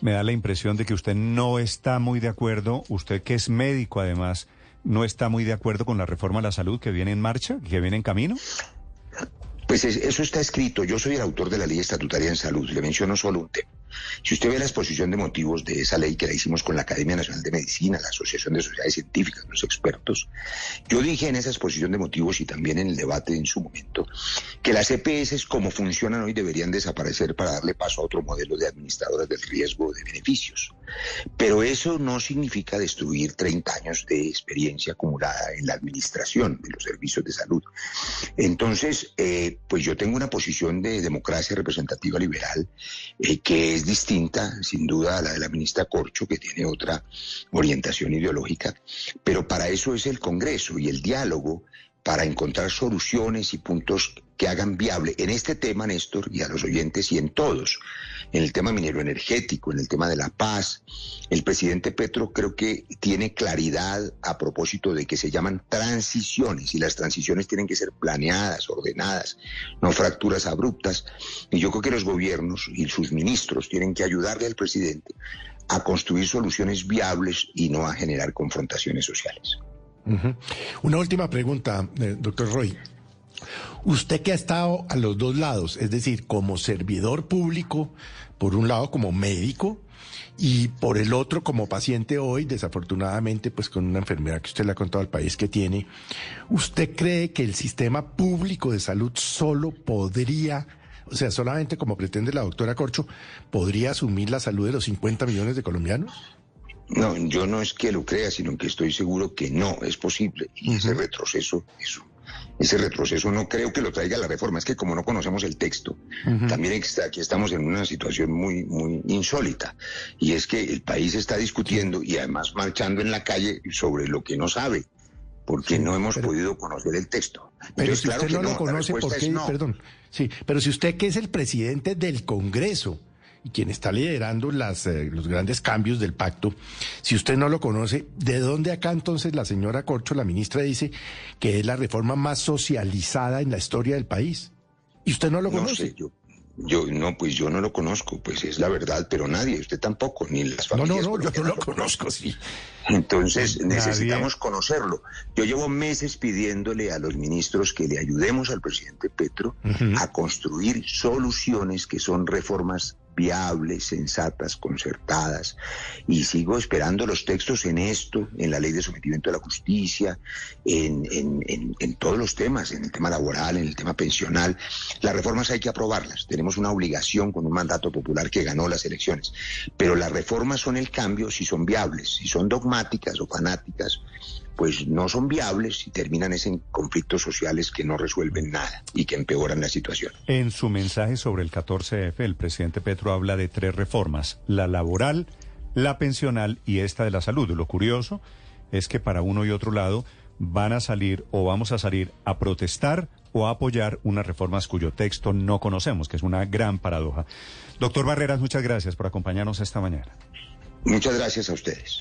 me da la impresión de que usted no está muy de acuerdo, usted que es médico además, no está muy de acuerdo con la reforma a la salud que viene en marcha, que viene en camino. Pues eso está escrito. Yo soy el autor de la ley estatutaria en salud. Le menciono solo un tema. Si usted ve la exposición de motivos de esa ley que la hicimos con la Academia Nacional de Medicina, la Asociación de Sociedades Científicas, los expertos, yo dije en esa exposición de motivos y también en el debate en su momento que las EPS como funcionan hoy deberían desaparecer para darle paso a otro modelo de administradoras del riesgo de beneficios. Pero eso no significa destruir 30 años de experiencia acumulada en la administración de los servicios de salud. Entonces, eh, pues yo tengo una posición de democracia representativa liberal eh, que es distinta, sin duda, a la de la ministra Corcho, que tiene otra orientación ideológica, pero para eso es el Congreso y el diálogo para encontrar soluciones y puntos que hagan viable en este tema, Néstor, y a los oyentes y en todos, en el tema minero energético, en el tema de la paz. El presidente Petro creo que tiene claridad a propósito de que se llaman transiciones y las transiciones tienen que ser planeadas, ordenadas, no fracturas abruptas. Y yo creo que los gobiernos y sus ministros tienen que ayudarle al presidente a construir soluciones viables y no a generar confrontaciones sociales. Una última pregunta, eh, doctor Roy. Usted que ha estado a los dos lados, es decir, como servidor público, por un lado como médico y por el otro como paciente hoy, desafortunadamente, pues con una enfermedad que usted le ha contado al país que tiene, ¿usted cree que el sistema público de salud solo podría, o sea, solamente como pretende la doctora Corcho, podría asumir la salud de los 50 millones de colombianos? No, yo no es que lo crea, sino que estoy seguro que no es posible. Y ese retroceso, eso, ese retroceso no creo que lo traiga la reforma. Es que como no conocemos el texto, también aquí estamos en una situación muy, muy insólita. Y es que el país está discutiendo y además marchando en la calle sobre lo que no sabe, porque no hemos podido conocer el texto. Pero si usted no, lo conoce, ¿por qué? Perdón. Sí, pero si usted que es el presidente del Congreso, y quien está liderando las, eh, los grandes cambios del pacto, si usted no lo conoce, ¿de dónde acá entonces la señora Corcho, la ministra, dice que es la reforma más socializada en la historia del país? ¿Y usted no lo conoce? yo, yo, no, pues yo no lo conozco, pues es la verdad, pero nadie, usted tampoco, ni las familias. No, no, no, yo no lo conozco, sí. Entonces necesitamos conocerlo. Yo llevo meses pidiéndole a los ministros que le ayudemos al presidente Petro a construir soluciones que son reformas viables, sensatas, concertadas, y sigo esperando los textos en esto, en la ley de sometimiento a la justicia, en, en, todos los temas, en el tema laboral, en el tema pensional. Las reformas hay que aprobarlas, tenemos una obligación con un mandato popular que ganó las elecciones, pero las reformas son el cambio si son viables, si son dogmáticas o fanáticas pues no son viables y terminan en conflictos sociales que no resuelven nada y que empeoran la situación. En su mensaje sobre el 14F, el presidente Petro habla de tres reformas, la laboral, la pensional y esta de la salud. Lo curioso es que para uno y otro lado van a salir o vamos a salir a protestar o a apoyar unas reformas cuyo texto no conocemos, que es una gran paradoja. Doctor Barreras, muchas gracias por acompañarnos esta mañana. Muchas gracias a ustedes.